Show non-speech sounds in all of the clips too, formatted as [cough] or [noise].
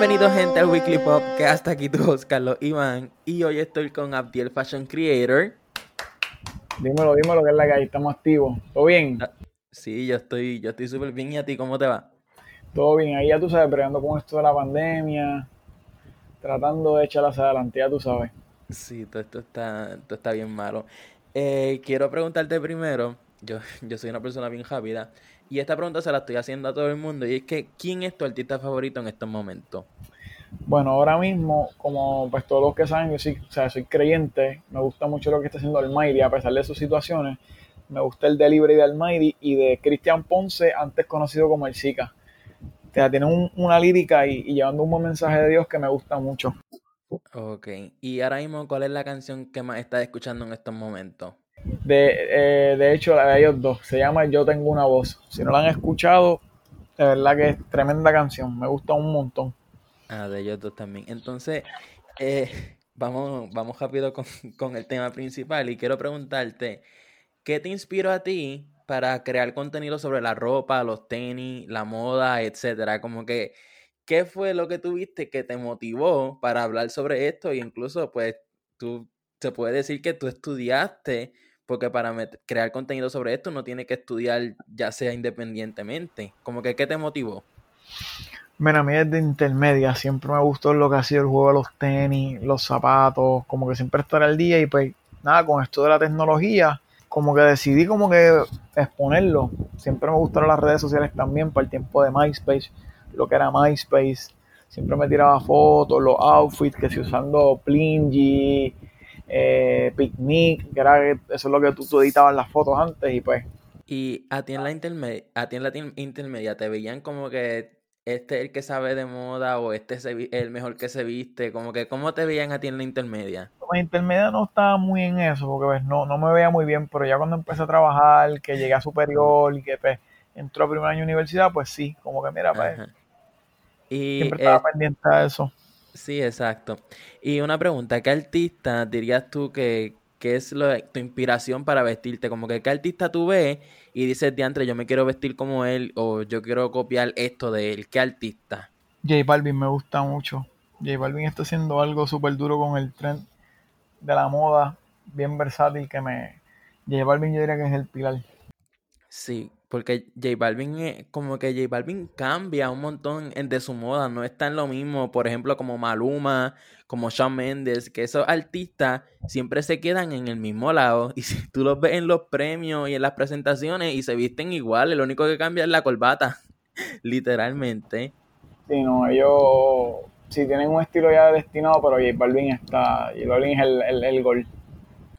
Bienvenidos gente al Weekly Pop, que hasta aquí tu host Carlos Iván y hoy estoy con Abdiel Fashion Creator. Dímelo, dímelo que es la que hay, estamos activos. ¿Todo bien? Ah, sí, yo estoy, yo estoy súper bien y a ti, ¿cómo te va? Todo bien, ahí ya tú sabes, pregando con esto de la pandemia, tratando de echarlas adelante, ya tú sabes. Sí, todo esto está, todo está bien malo. Eh, quiero preguntarte primero, yo, yo soy una persona bien rápida, y esta pregunta se la estoy haciendo a todo el mundo, y es que, ¿quién es tu artista favorito en estos momentos? Bueno, ahora mismo, como pues todos los que saben, yo sí, o sea, soy creyente, me gusta mucho lo que está haciendo Almighty, a pesar de sus situaciones, me gusta el delivery de Almighty y de Cristian Ponce, antes conocido como el Zika. O sea, tiene una lírica y, y llevando un buen mensaje de Dios que me gusta mucho. Ok, y ahora mismo, ¿cuál es la canción que más estás escuchando en estos momentos? De, eh, de hecho, la de ellos dos, se llama Yo Tengo una Voz. Si no la han escuchado, de verdad que es tremenda canción, me gusta un montón. Ah, de ellos dos también. Entonces, eh, vamos, vamos rápido con, con el tema principal y quiero preguntarte, ¿qué te inspiró a ti para crear contenido sobre la ropa, los tenis, la moda, etcétera? Como que ¿qué fue lo que tuviste que te motivó para hablar sobre esto? Y incluso, pues, tú, se puede decir que tú estudiaste, porque para crear contenido sobre esto no tiene que estudiar ya sea independientemente. Como que, ¿qué te motivó? Mira, a mí desde intermedia siempre me gustó lo que ha sido el juego de los tenis, los zapatos, como que siempre estar al día y pues nada, con esto de la tecnología, como que decidí como que exponerlo. Siempre me gustaron las redes sociales también para el tiempo de MySpace lo que era MySpace. Siempre me tiraba fotos, los outfits, que si usando Plingy, eh, Picnic, que era eso es lo que tú, tú, editabas las fotos antes y pues. Y a ti en la intermedia, a ti en la intermedia te veían como que este es el que sabe de moda o este es el mejor que se viste, como que cómo te veían a ti en la intermedia. La intermedia no estaba muy en eso, porque pues, no, no me veía muy bien, pero ya cuando empecé a trabajar, que llegué a superior y que pues, entró a primer año de universidad, pues sí, como que mira, pues, y, Siempre estaba eh, pendiente eso. Sí, exacto. Y una pregunta, ¿qué artista dirías tú que, es lo, tu inspiración para vestirte? Como que qué artista tú ves y dices, diantre, yo me quiero vestir como él o yo quiero copiar esto de él. ¿Qué artista? J Balvin me gusta mucho. J Balvin está haciendo algo súper duro con el trend de la moda, bien versátil que me... J Balvin yo diría que es el pilar. Sí, porque J Balvin, como que J Balvin cambia un montón de su moda, no está en lo mismo, por ejemplo, como Maluma, como Shawn Mendes, que esos artistas siempre se quedan en el mismo lado. [laughs] Y si tú los ves en los premios y en las presentaciones y se visten igual, lo único que cambia es la corbata, [laughs] literalmente. Sí, no, ellos sí tienen un estilo ya destinado, pero J Balvin está, J Balvin es el, el, el gol.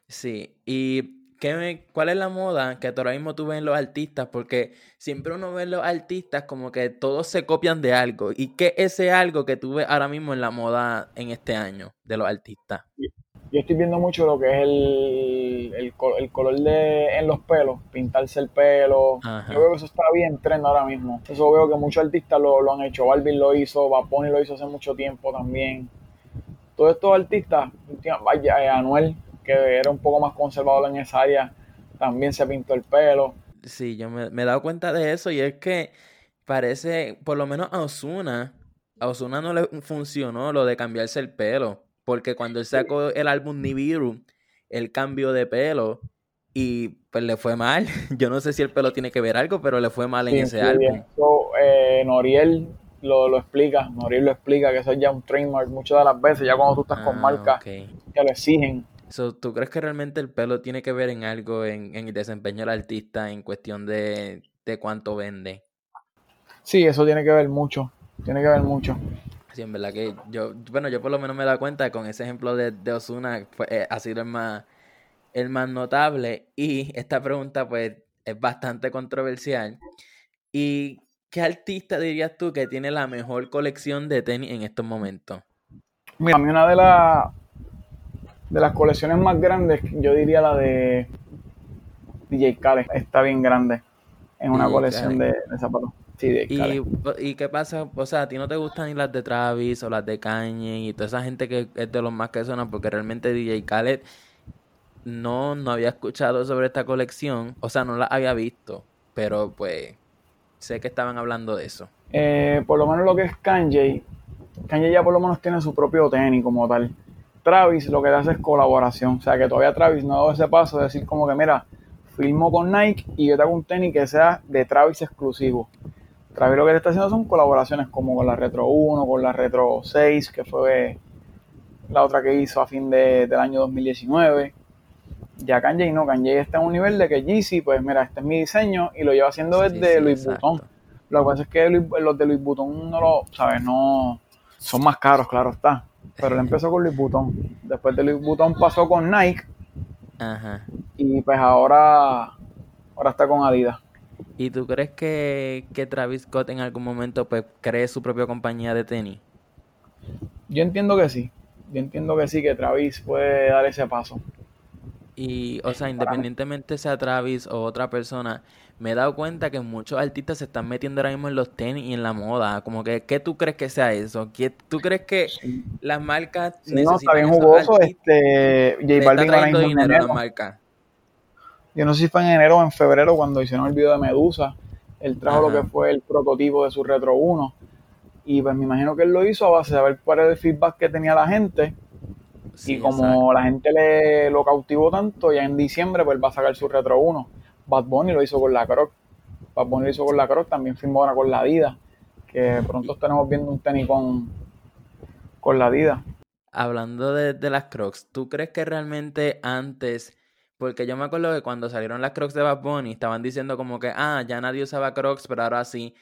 Sí, y ¿Qué ¿Cuál es la moda que ahora mismo tú ves en los artistas? Porque siempre uno ve en los artistas como que todos se copian de algo. ¿Y qué es ese algo que tú ves ahora mismo en la moda en este año de los artistas? Yo estoy viendo mucho lo que es el, el, color de en los pelos, pintarse el pelo. Yo veo que eso está bien tren ahora mismo. Eso veo que muchos artistas lo, lo han hecho. Balvin lo hizo, Baponi lo hizo hace mucho tiempo también. Todos estos artistas, vaya, eh, Anuel que era un poco más conservador en esa área, también se pintó el pelo. Sí, yo me, he dado cuenta de eso y es que parece, por lo menos a Osuna, a Osuna no le funcionó lo de cambiarse el pelo, porque cuando él sacó el álbum Nibiru, el cambio de pelo y pues le fue mal. [laughs] Yo no sé si el pelo tiene que ver algo, pero le fue mal en ese álbum. Eh, Noriel lo, explica, Noriel lo explica, que eso es ya un trademark muchas de las veces, ya cuando tú estás con ah, marcas que lo exigen, ¿Tú crees que realmente el pelo tiene que ver en algo en, el desempeño del artista en cuestión de, cuánto vende? Sí, eso tiene que ver mucho. Tiene que ver mucho. Sí, en verdad que yo, bueno, yo por lo menos me he dado cuenta con ese ejemplo de, de Osuna, eh, ha sido el más, el más notable. Y esta pregunta, pues, es bastante controversial. ¿Y qué artista dirías tú que tiene la mejor colección de tenis en estos momentos? Mira, a mí una de las de las colecciones más grandes, yo diría la de DJ Khaled. Está bien grande en una colección de, zapatos. Sí, ¿Y, ¿Y qué pasa? O sea, ¿a ti no te gustan ni las de Travis o las de Kanye y toda esa gente que es de los más que suenan? Porque realmente DJ Khaled no, no había escuchado sobre esta colección. O sea, no la había visto. Pero pues sé que estaban hablando de eso. Eh, por lo menos lo que es Kanye, Kanye ya por lo menos tiene su propio tenis como tal. Travis lo que hace es colaboración. O sea que todavía Travis no ha dado ese paso de decir como que mira, filmo con Nike y yo te hago un tenis que sea de Travis exclusivo. Travis lo que está haciendo son colaboraciones como con la Retro 1, con la Retro 6, que fue la otra que hizo a fin de, del año 2019. Ya Kanye no, Kanye está en un nivel de que Yeezy, pues mira, este es mi diseño y lo lleva haciendo desde Louis Vuitton. Lo que pasa es que los de Louis Vuitton no lo, ¿sabes? No, son más caros, claro está. Pero él empezó con Louis Vuitton. Después de Louis Vuitton pasó con Nike. Ajá. Y pues ahora, ahora está con Adidas. ¿Y tú crees que, que Travis Scott en algún momento pues cree su propia compañía de tenis? Yo entiendo que sí. Yo entiendo que sí, que Travis puede dar ese paso. Y, o sea, independientemente sea Travis o otra persona, me he dado cuenta que muchos artistas se están metiendo ahora mismo en los tenis y en la moda. Como que, ¿qué tú crees que sea eso? ¿Qué, ¿Tú crees que las marcas necesitan No, está bien jugoso. Este, J Balvin ahora dinero a la marca. Yo no sé si fue en enero o en febrero cuando hicieron el video de Medusa. Él trajo lo que fue el prototipo de su Retro 1. Y pues me imagino que él lo hizo a base de ver cuál era el feedback que tenía la gente. Y como la gente le lo cautivó tanto, ya en diciembre pues va a sacar su Retro 1 Bad Bunny lo hizo con la Croc. Bad Bunny lo hizo con la Croc, también firmó ahora con la Adidas. Que pronto estaremos viendo un tenis con, con la Adidas. Hablando de, las Crocs, ¿tú crees que realmente antes porque yo me acuerdo que cuando salieron las Crocs de Bad Bunny estaban diciendo como que, ah, ya nadie usaba Crocs, pero ahora sí.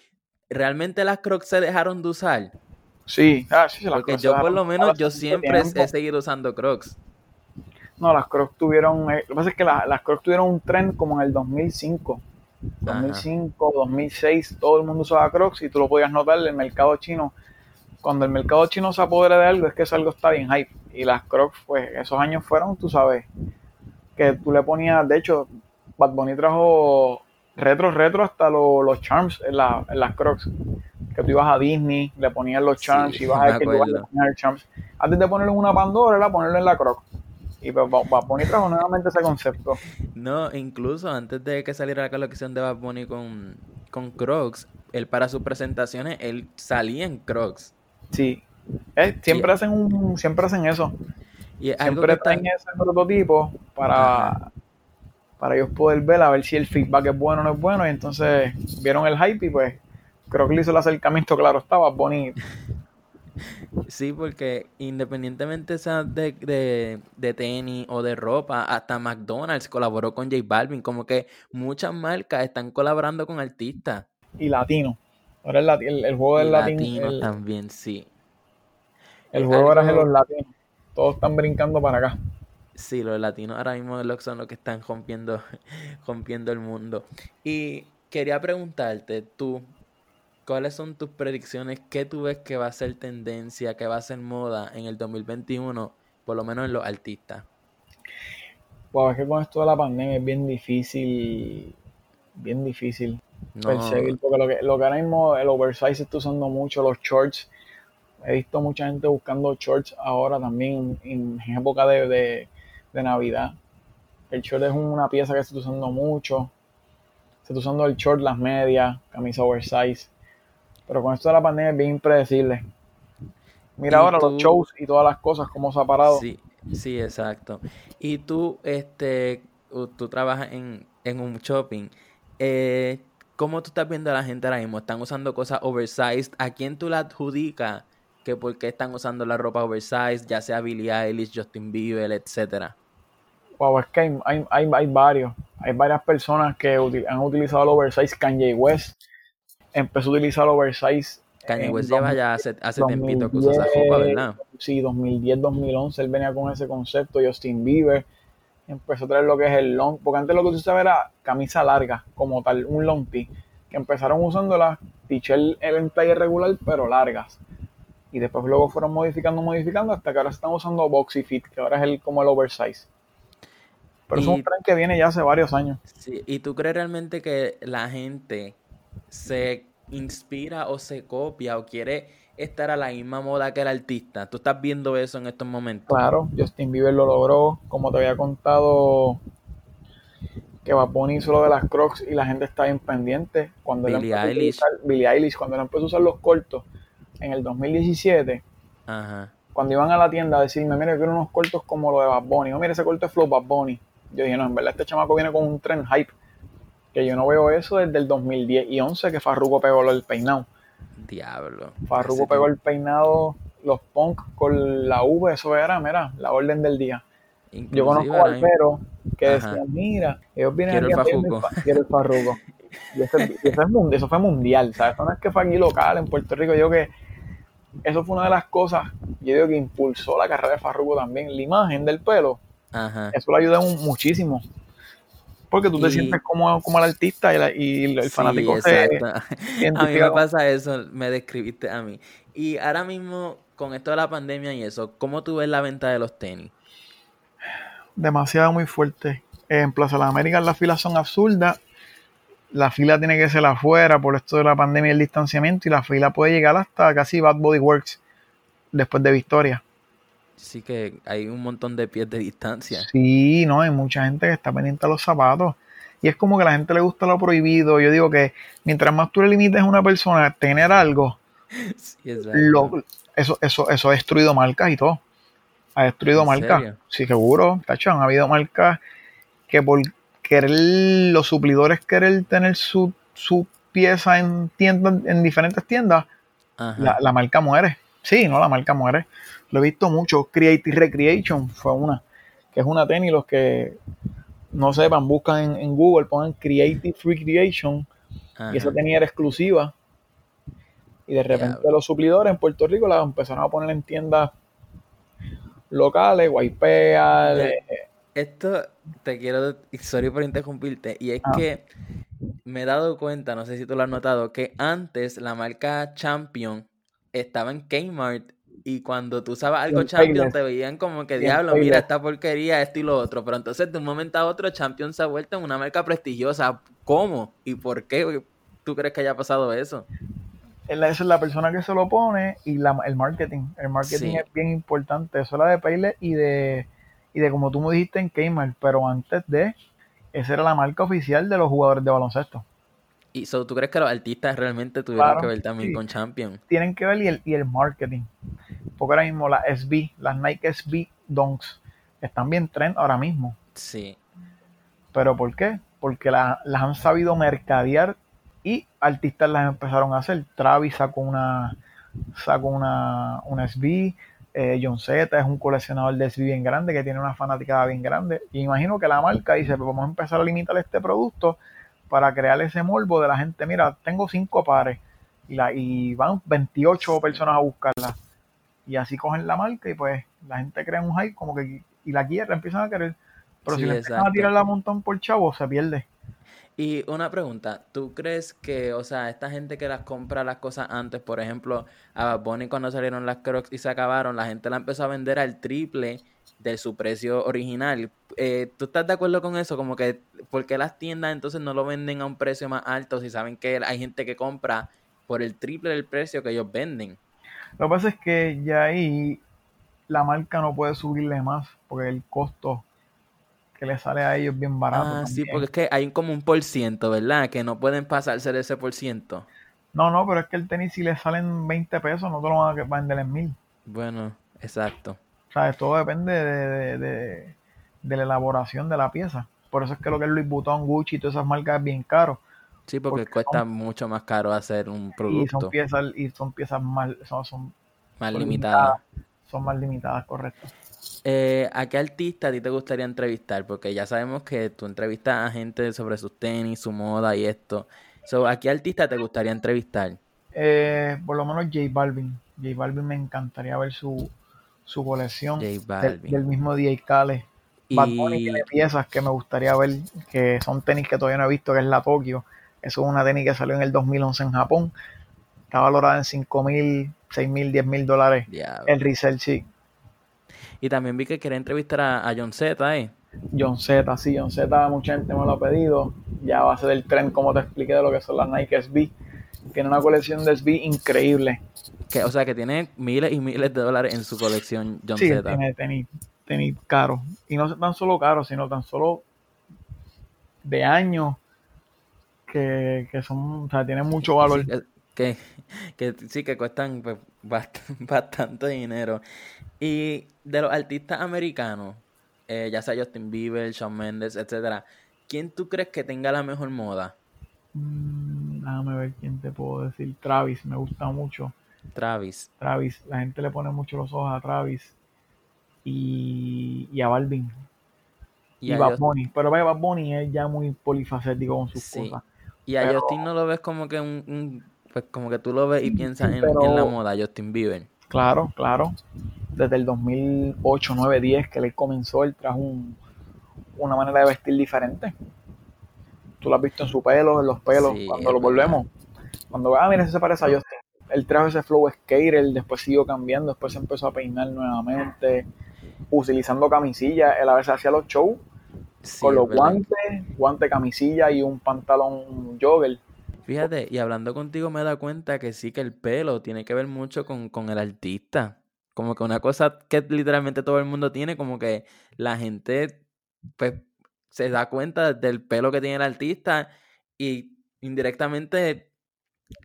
¿Realmente las Crocs se dejaron de usar? Sí, ah, sí, las Porque yo por lo menos, yo siempre he seguido usando Crocs. No, las Crocs tuvieron, eh, lo que pasa es que las Crocs tuvieron un tren como en el 2005. 2005, 2006, todo el mundo usaba Crocs y tú lo podías notar en el mercado chino. Cuando el mercado chino se apodera de algo, es que eso algo está bien hype. Y las Crocs, pues esos años fueron, tú sabes, que tú le ponías, de hecho, Bad Bunny trajo retro, retro hasta los charms en, las Crocs. Que tú ibas a Disney, le ponías los charms, y ibas a ver que tú ibas a poner charms. Antes de ponerlo en una Pandora, era ponerlo en la Croc. Y pues Bad Bunny trajo nuevamente ese concepto. No, incluso antes de que saliera la colección de Bad Bunny con, con Crocs, él para sus presentaciones, él salía en Crocs. Sí. Eh, siempre hacen un, siempre hacen eso. Y siempre están en ese prototipo para, para ellos poder ver a ver si el feedback es bueno o no es bueno. Y entonces vieron el hype y pues creo que le hizo el acercamiento, claro, estaba bonito. [laughs] Sí, porque independientemente sea de, de, tenis o de ropa, hasta McDonald's colaboró con J Balvin. Como que muchas marcas están colaborando con artistas. Y latino. Ahora el, el, juego del latino. Latino también, sí. El juego ahora es de los latinos. Todos están brincando para acá. Sí, los latinos ahora mismo son los que están rompiendo, [laughs] rompiendo el mundo. Y quería preguntarte, tú, ¿Cuáles son tus predicciones? ¿Qué tú ves que va a ser tendencia, que va a ser moda en el 2021, por lo menos en los artistas? Pues es que con esto de la pandemia es bien difícil, bien difícil perseguir, porque lo que, lo que ahora mismo el oversize está usando mucho, los shorts. He visto mucha gente buscando shorts ahora también en, época de, de Navidad. El short es una pieza que se está usando mucho. Se está usando el short, las medias, camisa oversize. Pero con esto de la pandemia es bien impredecible. Mira ahora los shows y todas las cosas, cómo se ha parado. Sí, sí, exacto. Y tú, este, tú trabajas en, un shopping. Eh, ¿Cómo tú estás viendo a la gente ahora mismo? ¿Están usando cosas oversized? ¿A quién tú la adjudicas que por qué están usando la ropa oversized, ya sea Billie Eilish, Justin Bieber, etcétera? Wow, es que hay, hay, hay, varios. Hay varias personas que han utilizado el oversized. Kanye West empezó a utilizar oversize. Kanye West lleva ya hace, hace tiempito que usa esa ropa, ¿verdad? Sí, 2010, 2011 él venía con ese concepto. Justin Bieber empezó a traer lo que es el long, porque antes lo que tú sabes era camisa larga, como tal, un long tee, que empezaron usando las t-shirts en talla regular, pero largas. Y después luego fueron modificando, modificando, hasta que ahora están usando boxy fit, que ahora es el como el oversize. Pero es un tren que viene ya hace varios años. Sí, ¿y tú crees realmente que la gente se inspira o se copia o quiere estar a la misma moda que el artista. ¿Tú estás viendo eso en estos momentos? Claro, Justin Bieber lo logró, como te había contado que Bad hizo lo de las Crocs y la gente está bien Cuando Billie Eilish. Billie Eilish, cuando él empezó a usar los cortos en el 2017, Ajá. Cuando iban a la tienda a decirme, mira, yo quiero unos cortos como los de Bad Bunny. O mira, ese corto es Flow Bad Bunny. Yo dije, no, en verdad este chamaco viene con un tren hype. Que yo no veo eso desde el 2010 y 11 que Farruko pegó el peinado. Diablo. Farruko pegó el peinado, los punk con la V, eso era, mira, la orden del día. Yo conozco barberos que decían, mira, ellos vienen Quiero el aquí a pedirme farruco. fa- quiero el farruco. Y eso, y eso es mun- eso fue mundial, ¿sabes? Eso no es que fue aquí local, en Puerto Rico. Yo que eso fue una de las cosas, yo digo que impulsó la carrera de Farruko también. La imagen del pelo, Ajá. eso le ayuda un- muchísimo. Porque tú te Y- sientes como, como el artista y, la- y el Sí, fanático se exacto. [laughs] A mí me pasa eso, me describiste a mí. Y ahora mismo, con esto de la pandemia y eso, ¿cómo tú ves la venta de los tenis? demasiado muy fuerte. En Plaza de las Américas las filas son absurdas. La fila tiene que ser afuera por esto de la pandemia y el distanciamiento y la fila puede llegar hasta casi Bad Body Works después de Victoria. Sí que hay un montón de pies de distancia. Sí, no, hay mucha gente que está pendiente a los zapatos. Y es como que a la gente le gusta lo prohibido. Yo digo que mientras más tú le limites a una persona a tener algo, [laughs] Sí, lo- eso, eso, eso ha destruido marcas y todo. Ha destruido ¿En marcas. serio? Sí, seguro, tacho, han habido marcas que por querer, los suplidores querer tener su, su pieza en tiendas, en diferentes tiendas, la, la marca muere. Sí, no, la marca muere. Lo he visto mucho. Creative Recreation fue una, que es una tenis, los que no sepan, buscan en, en Google, ponen Creative Recreation ajá. y esa tenía era exclusiva. Y de repente los suplidores en Puerto Rico la empezaron a poner en tiendas locales, Mira, de- Esto te quiero, sorry por interrumpirte, y es Ah. que me he dado cuenta, no sé si tú lo has notado, que antes la marca Champion estaba en Kmart y cuando tú usabas algo en Champion Payless. te veían como que diablo, mira esta porquería, esto y lo otro, pero entonces de un momento a otro Champion se ha vuelto en una marca prestigiosa. ¿Cómo? ¿Y por qué tú crees que haya pasado eso? esa es la persona que se lo pone y la, el marketing. El marketing Sí. es bien importante. Eso era de Payless y de, y de como tú me dijiste en Kmart, pero antes de, esa era la marca oficial de los jugadores de baloncesto. ¿Y so, tú crees que los artistas realmente tuvieron Claro, que ver también sí. con Champion? Tienen que ver y el, y el marketing. Porque ahora mismo las SB, las Nike SB Dunks, están bien trend ahora mismo. Sí. ¿Pero por qué? Porque la- las han sabido mercadear y artistas las empezaron a hacer. Travis sacó una, sacó una, una SB, eh, John Z es un coleccionador de SB bien grande que tiene una fanaticada bien grande. Y imagino que la marca dice, pues vamos a empezar a limitar este producto para crear ese morbo de la gente. Mira, tengo cinco pares y, la, y van 28 personas a buscarla. Y así cogen la marca y pues la gente crea un hype como que y la quiere, empiezan a querer. Pero Sí, si le empiezan a exacto. tirar la montón por chavo, se pierde. Y una pregunta, ¿tú crees que, o sea, esta gente que las compra las cosas antes, por ejemplo, a Bad Bunny cuando salieron las Crocs y se acabaron, la gente la empezó a vender al triple de su precio original? Eh, ¿tú estás de acuerdo con eso? Como que, ¿por qué las tiendas entonces no lo venden a un precio más alto si saben que hay gente que compra por el triple del precio que ellos venden? Lo que pasa es que ya ahí la marca no puede subirle más porque el costo que le sale a ellos es bien barato. Ah, sí, porque es que hay como un por ciento, ¿verdad? Que no pueden pasarse de ese por ciento. No, no, pero es que el tenis si le salen 20 pesos no te lo van a vender en mil. Bueno, exacto. O sea, todo depende de, de- de- de la elaboración de la pieza. Por eso es que lo que es Louis Vuitton, Gucci y todas esas marcas es bien caro. Sí, porque Porque cuesta son- mucho más caro hacer un Y producto son piezas, y son piezas más, son, son, más son limitado. son más limitadas, correcto. Eh, ¿a qué artista a ti te gustaría entrevistar? Porque ya sabemos que tú entrevistas a gente sobre sus tenis, su moda y esto. So, ¿A qué artista te gustaría entrevistar? Eh, por lo menos J Balvin. J Balvin me encantaría ver su, su colección del, mismo DJ Khaled. Bad Bunny Y tiene piezas que me gustaría ver, que son tenis que todavía no he visto, que es la Tokyo. Eso es una tenis que salió en el 2011 en Japón. Está valorada en 5 mil, 6 mil, 10 mil dólares. El resell, sí. Y también vi que quería entrevistar a, a John Z, ¿eh? John Z, sí, John Z, mucha gente me lo ha pedido. Ya a base del tren, como te expliqué, de lo que son las Nike SB. Tiene una colección de SB increíble. Que, o sea, que tiene miles y miles de dólares en su colección John Sí, Z. tiene tenis, tenis caros. Y no tan solo caros, sino tan solo de años que, que son, o sea, tienen mucho valor. Sí, que, que, que sí que cuestan pues, [laughs] bastante dinero. Y de los artistas americanos, eh, ya sea Justin Bieber, Shawn Mendes, etcétera, ¿quién tú crees que tenga la mejor moda? Mm, déjame ver quién te puedo decir. Travis, me gusta mucho. Travis. Travis, la gente le pone mucho los ojos a Travis y, y a Balvin. Y, a Bad Bunny. Pero Bad Bunny es ya muy polifacético con sus cosas. Y a Justin no lo ves como que un, pues como que tú lo ves y piensas en, en, la moda, Justin Bieber. Claro, claro. Desde el 2008, 9, 10 que él comenzó, él trajo una manera de vestir diferente. Tú lo has visto en su pelo, en los pelos, cuando lo volvemos. Cuando, ah, mira, se parece a Justin. Él trajo ese flow skater, después siguió cambiando, después se empezó a peinar nuevamente, utilizando camisilla. Él a veces hacía los shows con los guantes, guante, camisilla y un pantalón jogger Fíjate, y hablando contigo me da cuenta que sí que el pelo tiene que ver mucho con, el artista. Como que una cosa que literalmente todo el mundo tiene, como que la gente pues se da cuenta del pelo que tiene el artista y indirectamente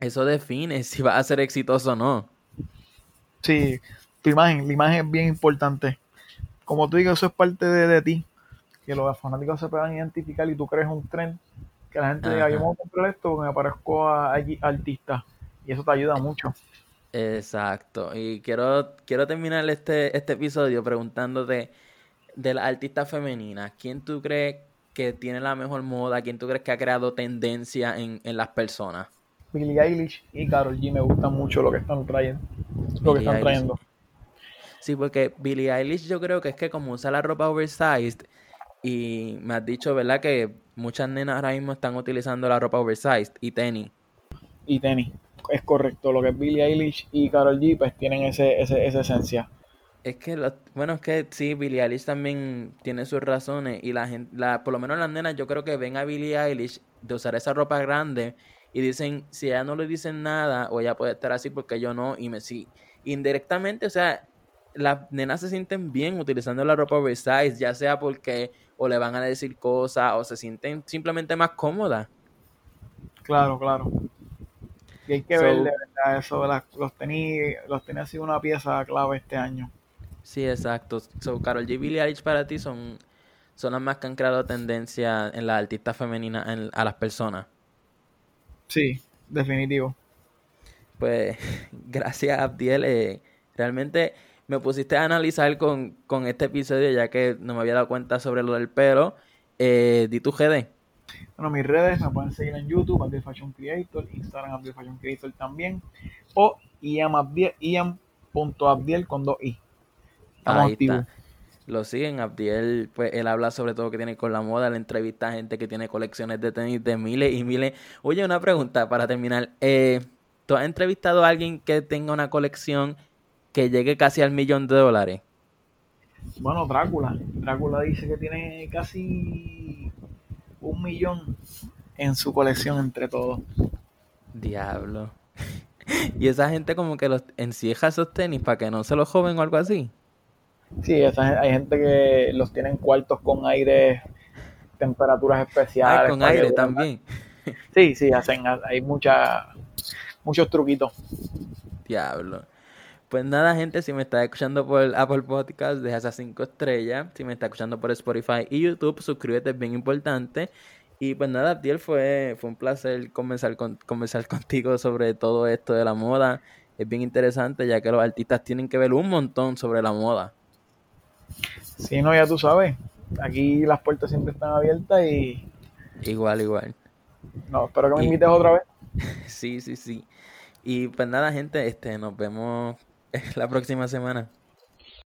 eso define [laughs] si va a ser exitoso o no. Sí, tu imagen, la imagen es bien importante. Como tú digas, eso es parte de, de ti, que los fanáticos se puedan identificar y tú crees un tren que la gente diga, yo me voy a comprar esto porque me parezco a, artista. Y eso te ayuda mucho. Exacto. Y quiero, quiero terminar este, este episodio preguntándote de la artista femenina. ¿Quién tú crees que tiene la mejor moda? ¿Quién tú crees que ha creado tendencia en, las personas? Billie Eilish y Carol G me gustan mucho lo que están trayendo. Lo que están trayendo. Sí, porque Billie Eilish yo creo que es que como usa la ropa oversized y me has dicho, ¿verdad? Que muchas nenas ahora mismo están utilizando la ropa oversized y tenis. Y tenis, es correcto. Lo que es Billie Eilish y Carol G, pues tienen ese, ese, esa esencia. Es que, bueno, es que sí, Billie Eilish también tiene sus razones y la gente, la, por lo menos las nenas, yo creo que ven a Billie Eilish de usar esa ropa grande y dicen, si ella no le dicen nada o ella puede estar así porque yo no, y me sí. Indirectamente, o sea, las nenas se sienten bien utilizando la ropa oversized, ya sea porque o le van a decir cosas o se sienten simplemente más cómodas. Claro, claro. Y hay que ver de verdad eso, los tenis, los tenis ha sido una pieza clave este año. Sí, exacto. So, Carol G. Billie Eilish para ti son, son las más que han creado tendencia en la artista femenina a las personas. Sí, definitivo. Pues [laughs] gracias Abdiel. Eh, realmente me pusiste a analizar con, este episodio ya que no me había dado cuenta sobre lo del pelo. Eh, di tu GD. Bueno, mis redes me pueden seguir en YouTube, Abdiel Fashion Creator, Instagram Abdiel Fashion Creator también, o iam.abdiel con dos i. Ahí Está. Lo siguen, Abdiel, pues él habla sobre todo que tiene con la moda, le entrevista a gente que tiene colecciones de tenis de miles y miles. Oye, una pregunta para terminar. Eh, ¿Tú has entrevistado a alguien que tenga una colección que llegue casi al millón de dólares? Bueno, Drácula. Drácula dice que tiene casi un millón en su colección entre todos. Diablo. [laughs] y esa gente como que los encieja esos tenis para que no se los joven o algo así. Sí, hay gente que los tiene en cuartos con aire, temperaturas especiales. Ah, con aire también. Sí, sí, hacen, hay mucha, muchos truquitos. Diablo. Pues nada, gente, si me está escuchando por Apple Podcast, deja esas 5 estrellas. Si me está escuchando por Spotify y YouTube, suscríbete, es bien importante. Y pues nada, Abdiel, fue, fue un placer conversar, con, conversar [laughs] contigo sobre todo esto de la moda. Es bien interesante, ya que los artistas tienen que ver un montón sobre la moda. Sí, no, ya tú sabes. Aquí las puertas siempre están abiertas y. Igual, igual. No, espero que me invites otra vez. [laughs] Sí, sí, sí. Y pues nada, gente, este, nos vemos [laughs] la próxima semana.